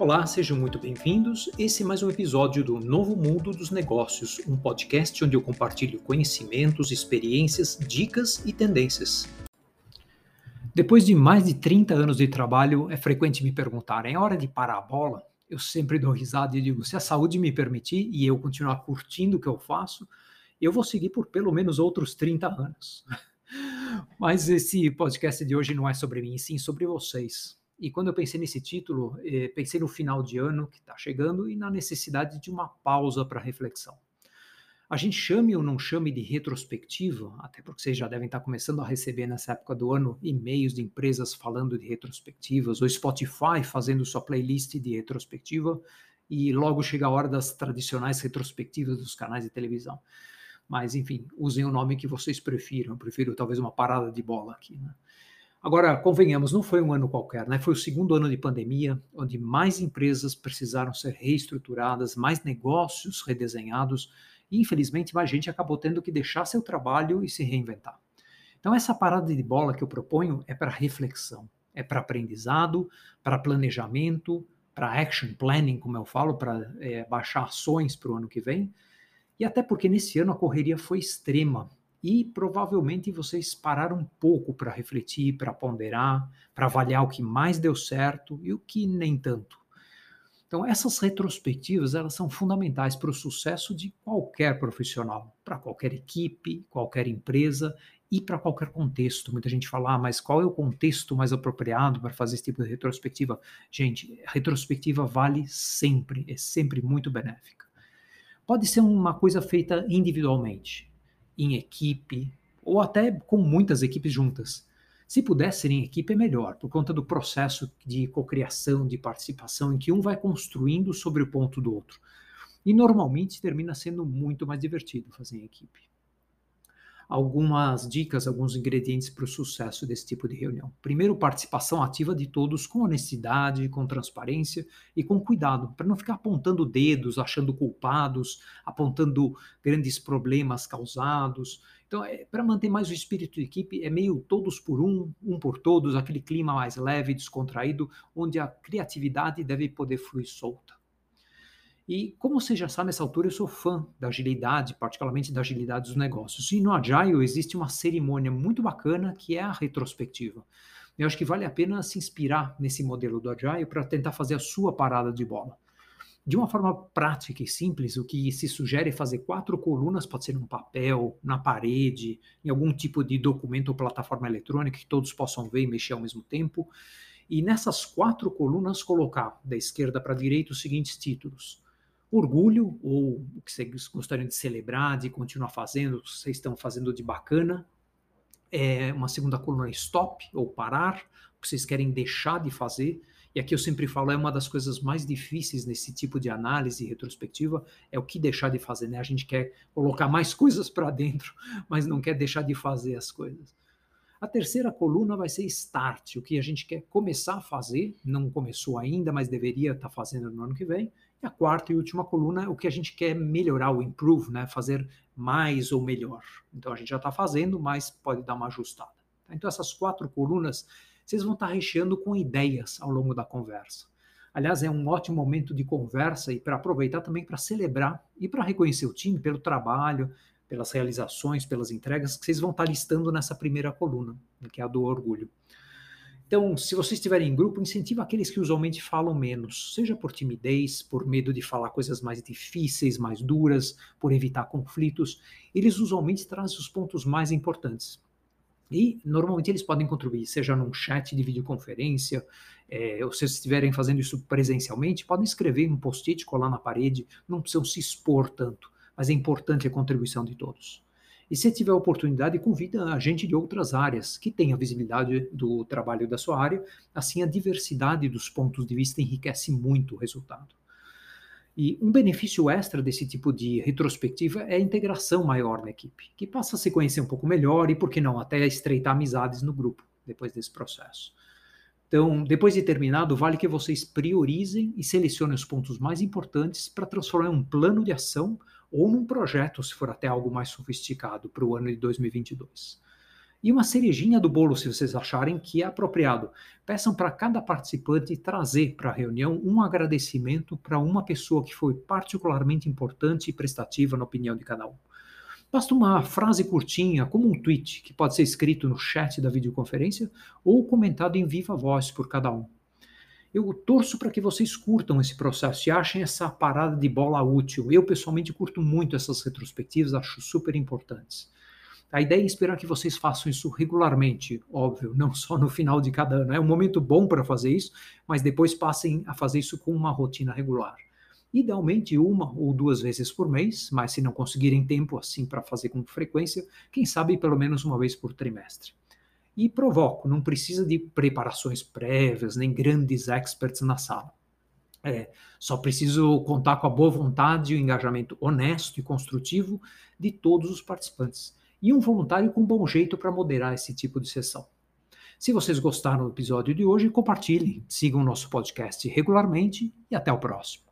Olá, sejam muito bem-vindos. Esse é mais um episódio do Novo Mundo dos Negócios, um podcast onde eu compartilho conhecimentos, experiências, dicas e tendências. Depois de mais de 30 anos de trabalho, é frequente me perguntarem: é hora de parar a bola? Eu sempre dou risada e digo: se a saúde me permitir e eu continuar curtindo o que eu faço, eu vou seguir por pelo menos outros 30 anos. Mas esse podcast de hoje não é sobre mim, sim sobre vocês. E quando eu pensei nesse título, eh, pensei no final de ano que está chegando e na necessidade de uma pausa para reflexão. A gente chame ou não chame de retrospectiva, até porque vocês já devem estar tá começando a receber nessa época do ano e-mails de empresas falando de retrospectivas, ou Spotify fazendo sua playlist de retrospectiva, e logo chega a hora das tradicionais retrospectivas dos canais de televisão. Mas, enfim, usem o nome que vocês prefiram. Eu prefiro talvez uma parada de bola aqui. Né? Agora, convenhamos, não foi um ano qualquer, né? Foi o segundo ano de pandemia, onde mais empresas precisaram ser reestruturadas, mais negócios redesenhados, e infelizmente mais gente acabou tendo que deixar seu trabalho e se reinventar. Então, essa parada de bola que eu proponho é para reflexão, é para aprendizado, para planejamento, para action planning, como eu falo, para é, baixar ações para o ano que vem, e até porque nesse ano a correria foi extrema e provavelmente vocês pararam um pouco para refletir, para ponderar, para avaliar o que mais deu certo e o que nem tanto. Então, essas retrospectivas elas são fundamentais para o sucesso de qualquer profissional, para qualquer equipe, qualquer empresa e para qualquer contexto. Muita gente fala, ah, mas qual é o contexto mais apropriado para fazer esse tipo de retrospectiva? Gente, retrospectiva vale sempre, é sempre muito benéfica. Pode ser uma coisa feita individualmente em equipe, ou até com muitas equipes juntas. Se puder ser em equipe, é melhor, por conta do processo de cocriação, de participação, em que um vai construindo sobre o ponto do outro. E normalmente termina sendo muito mais divertido fazer em equipe algumas dicas, alguns ingredientes para o sucesso desse tipo de reunião. Primeiro, participação ativa de todos com honestidade, com transparência e com cuidado, para não ficar apontando dedos, achando culpados, apontando grandes problemas causados. Então, é, para manter mais o espírito de equipe, é meio todos por um, um por todos, aquele clima mais leve, descontraído, onde a criatividade deve poder fluir solta. E como você já sabe, nessa altura eu sou fã da agilidade, particularmente da agilidade dos negócios. E no Agile existe uma cerimônia muito bacana que é a retrospectiva. Eu acho que vale a pena se inspirar nesse modelo do Agile para tentar fazer a sua parada de bola. De uma forma prática e simples, o que se sugere é fazer quatro colunas, pode ser num papel, na parede, em algum tipo de documento ou plataforma eletrônica que todos possam ver e mexer ao mesmo tempo. E nessas quatro colunas colocar da esquerda para a direita os seguintes títulos: orgulho ou o que vocês gostariam de celebrar, de continuar fazendo, vocês estão fazendo de bacana. É uma segunda coluna stop ou parar, o que vocês querem deixar de fazer. E aqui eu sempre falo, é uma das coisas mais difíceis nesse tipo de análise retrospectiva, é o que deixar de fazer, né? A gente quer colocar mais coisas para dentro, mas não quer deixar de fazer as coisas. A terceira coluna vai ser start, o que a gente quer começar a fazer, não começou ainda, mas deveria estar tá fazendo no ano que vem. E a quarta e última coluna é o que a gente quer melhorar, o improve, né? fazer mais ou melhor. Então a gente já está fazendo, mas pode dar uma ajustada. Tá? Então essas quatro colunas, vocês vão estar tá recheando com ideias ao longo da conversa. Aliás, é um ótimo momento de conversa e para aproveitar também para celebrar e para reconhecer o time pelo trabalho, pelas realizações, pelas entregas que vocês vão estar tá listando nessa primeira coluna, que é a do orgulho. Então, se vocês estiverem em grupo, incentiva aqueles que usualmente falam menos, seja por timidez, por medo de falar coisas mais difíceis, mais duras, por evitar conflitos. Eles usualmente trazem os pontos mais importantes. E normalmente eles podem contribuir, seja num chat de videoconferência, é, ou se estiverem fazendo isso presencialmente, podem escrever um post-it, colar na parede, não precisam se expor tanto, mas é importante a contribuição de todos. E se tiver oportunidade, convida a gente de outras áreas que tenha visibilidade do trabalho da sua área, assim a diversidade dos pontos de vista enriquece muito o resultado. E um benefício extra desse tipo de retrospectiva é a integração maior na equipe, que passa a se conhecer um pouco melhor e, por que não, até estreitar amizades no grupo depois desse processo. Então, depois de terminado, vale que vocês priorizem e selecionem os pontos mais importantes para transformar em um plano de ação ou num projeto, se for até algo mais sofisticado, para o ano de 2022. E uma cerejinha do bolo, se vocês acharem que é apropriado. Peçam para cada participante trazer para a reunião um agradecimento para uma pessoa que foi particularmente importante e prestativa na opinião de cada um. Basta uma frase curtinha, como um tweet, que pode ser escrito no chat da videoconferência ou comentado em viva voz por cada um. Eu torço para que vocês curtam esse processo e achem essa parada de bola útil. Eu, pessoalmente, curto muito essas retrospectivas, acho super importantes. A ideia é esperar que vocês façam isso regularmente, óbvio, não só no final de cada ano. É um momento bom para fazer isso, mas depois passem a fazer isso com uma rotina regular. Idealmente uma ou duas vezes por mês, mas se não conseguirem tempo assim para fazer com frequência, quem sabe pelo menos uma vez por trimestre. E provoco, não precisa de preparações prévias, nem grandes experts na sala. É, só preciso contar com a boa vontade e o engajamento honesto e construtivo de todos os participantes e um voluntário com bom jeito para moderar esse tipo de sessão. Se vocês gostaram do episódio de hoje, compartilhem, sigam o nosso podcast regularmente e até o próximo.